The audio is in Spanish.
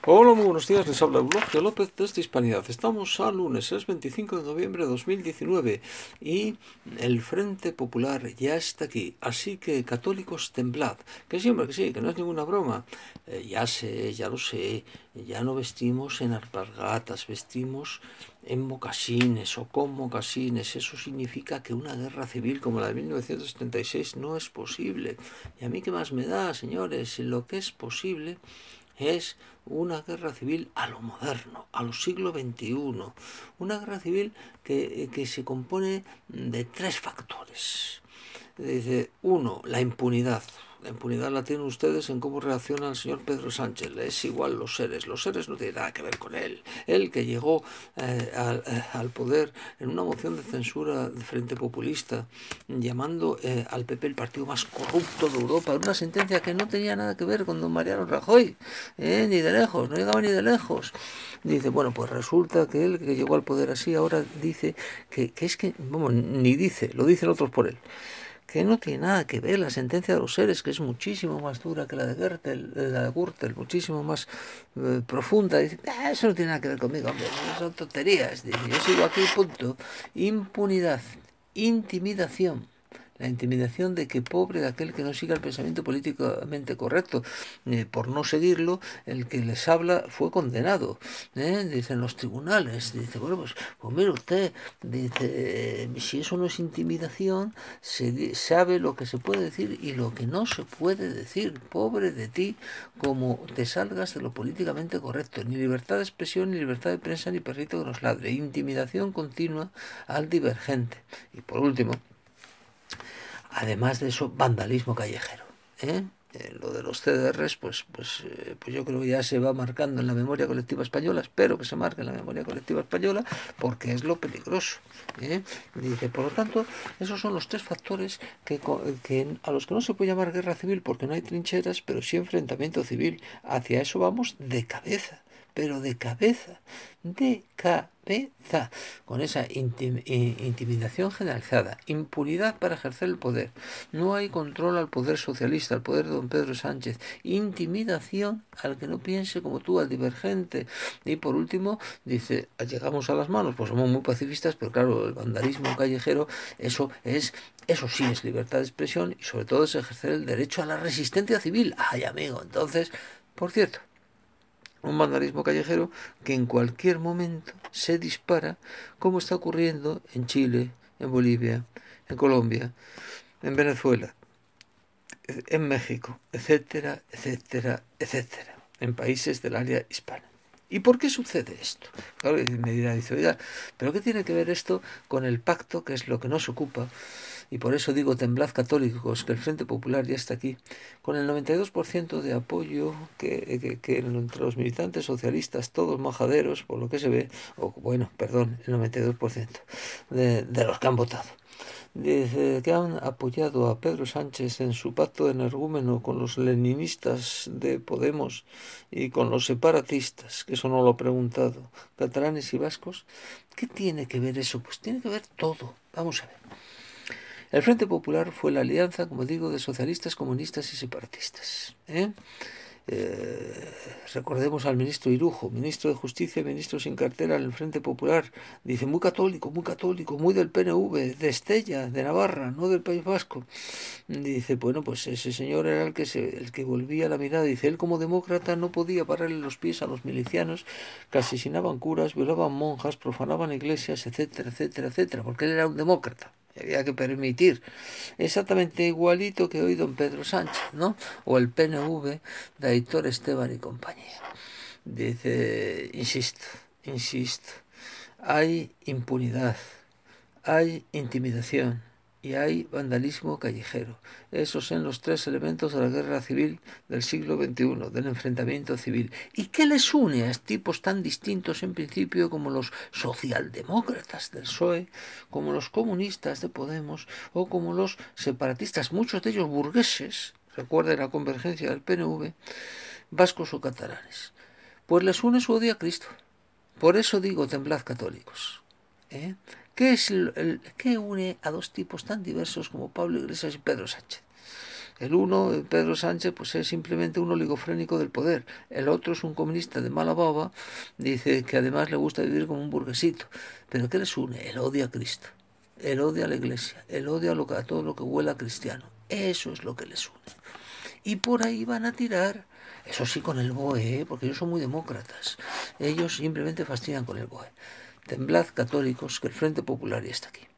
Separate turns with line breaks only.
Hola, muy buenos días. Les habla Eulogio López desde Hispanidad. Estamos a lunes, es 25 de noviembre de 2019 y el Frente Popular ya está aquí. Así que católicos temblad. Que siempre que sí, que no es ninguna broma. Eh, ya sé, ya lo sé. Ya no vestimos en alpargatas, vestimos en mocasines o con mocasines. Eso significa que una guerra civil como la de 1976 no es posible. Y a mí qué más me da, señores, lo que es posible es una guerra civil a lo moderno, a los siglo XXI. Una guerra civil que, que se compone de tres factores. Dice, uno, la impunidad. La impunidad la tienen ustedes en cómo reacciona el señor Pedro Sánchez. Es igual los seres. Los seres no tienen nada que ver con él. Él que llegó eh, al, eh, al, poder en una moción de censura de Frente Populista, llamando eh, al PP el partido más corrupto de Europa, una sentencia que no tenía nada que ver con don Mariano Rajoy, ni de lejos, no llegaba ni de lejos. Dice, bueno, pues resulta que él que llegó al poder así ahora dice que, que es que, vamos, ni dice, lo dicen otros por él que no tiene nada que ver la sentencia de los seres, que es muchísimo más dura que la de Gertel, la de Gürtel, muchísimo más eh, profunda. Dice, ah, eso no tiene nada que ver conmigo, hombre, son tonterías. Dice, yo sigo aquí, punto. Impunidad, intimidación. La intimidación de que pobre de aquel que no siga el pensamiento políticamente correcto. Eh, por no seguirlo, el que les habla fue condenado. ¿eh? Dicen los tribunales. Dice, bueno, pues, pues mire usted, dice, si eso no es intimidación, se sabe lo que se puede decir y lo que no se puede decir. Pobre de ti, como te salgas de lo políticamente correcto. Ni libertad de expresión, ni libertad de prensa, ni perrito que nos ladre. Intimidación continua al divergente. Y por último, además de eso, vandalismo callejero. ¿eh? Eh, lo de los CDRs, pues, pues, eh, pues yo creo que ya se va marcando en la memoria colectiva española, espero que se marque en la memoria colectiva española, porque es lo peligroso. ¿eh? Dice, por lo tanto, esos son los tres factores que, que, a los que no se puede llamar guerra civil porque no hay trincheras, pero sí enfrentamiento civil. Hacia eso vamos de cabeza pero de cabeza, de cabeza, con esa intim intimidación generalizada, impunidad para ejercer el poder. No hay control al poder socialista, al poder de don Pedro Sánchez, intimidación al que no piense como tú, al divergente. Y por último, dice, llegamos a las manos, pues somos muy pacifistas, pero claro, el vandalismo callejero, eso es eso sí es libertad de expresión y sobre todo es ejercer el derecho a la resistencia civil. Ay, amigo, entonces, por cierto, un vandalismo callejero que en cualquier momento se dispara, como está ocurriendo en Chile, en Bolivia, en Colombia, en Venezuela, en México, etcétera, etcétera, etcétera, en países del área hispana. ¿Y por qué sucede esto? Claro, me dirá, dice, pero ¿qué tiene que ver esto con el pacto, que es lo que nos ocupa? y por eso digo temblad católicos, que el Frente Popular ya está aquí, con el 92% de apoyo que, que, que, entre los militantes socialistas, todos majaderos, por lo que se ve, o bueno, perdón, el 92% de, de los que han votado. Dice que han apoyado a Pedro Sánchez en su pacto energúmeno con los leninistas de Podemos y con los separatistas, que eso no lo he preguntado, catalanes y vascos. ¿Qué tiene que ver eso? Pues tiene que ver todo. Vamos a ver. El Frente Popular fue la alianza, como digo, de socialistas, comunistas y separatistas. ¿eh? Eh, recordemos al ministro Irujo, ministro de Justicia, ministro sin cartera en el Frente Popular, dice muy católico, muy católico, muy del PNV, de Estella, de Navarra, no del País Vasco. Dice, bueno, pues ese señor era el que, se, el que volvía la mirada, dice, él como demócrata no podía pararle los pies a los milicianos que asesinaban curas, violaban monjas, profanaban iglesias, etcétera, etcétera, etcétera, porque él era un demócrata había que permitir exactamente igualito que hoy don Pedro Sánchez, ¿no? O el PNV de Aitor Esteban y compañía. Dice, insisto, insisto, hay impunidad, hay intimidación, y hay vandalismo callejero. Esos son los tres elementos de la guerra civil del siglo XXI, del enfrentamiento civil. ¿Y qué les une a tipos tan distintos en principio como los socialdemócratas del PSOE, como los comunistas de Podemos o como los separatistas, muchos de ellos burgueses, recuerden la convergencia del PNV, vascos o catalanes? Pues les une su odio a Cristo. Por eso digo, temblad católicos. ¿eh? ¿Qué, es el, el, ¿Qué une a dos tipos tan diversos como Pablo Iglesias y Pedro Sánchez? El uno, Pedro Sánchez, pues es simplemente un oligofrénico del poder. El otro es un comunista de mala baba, dice que además le gusta vivir como un burguesito. Pero ¿qué les une? El odio a Cristo, el odio a la iglesia, el odio a, a todo lo que huela a cristiano. Eso es lo que les une. Y por ahí van a tirar eso sí con el BOE, ¿eh? porque ellos son muy demócratas. Ellos simplemente fastidian con el BOE. Temblad católicos, que el Frente Popular ya está aquí.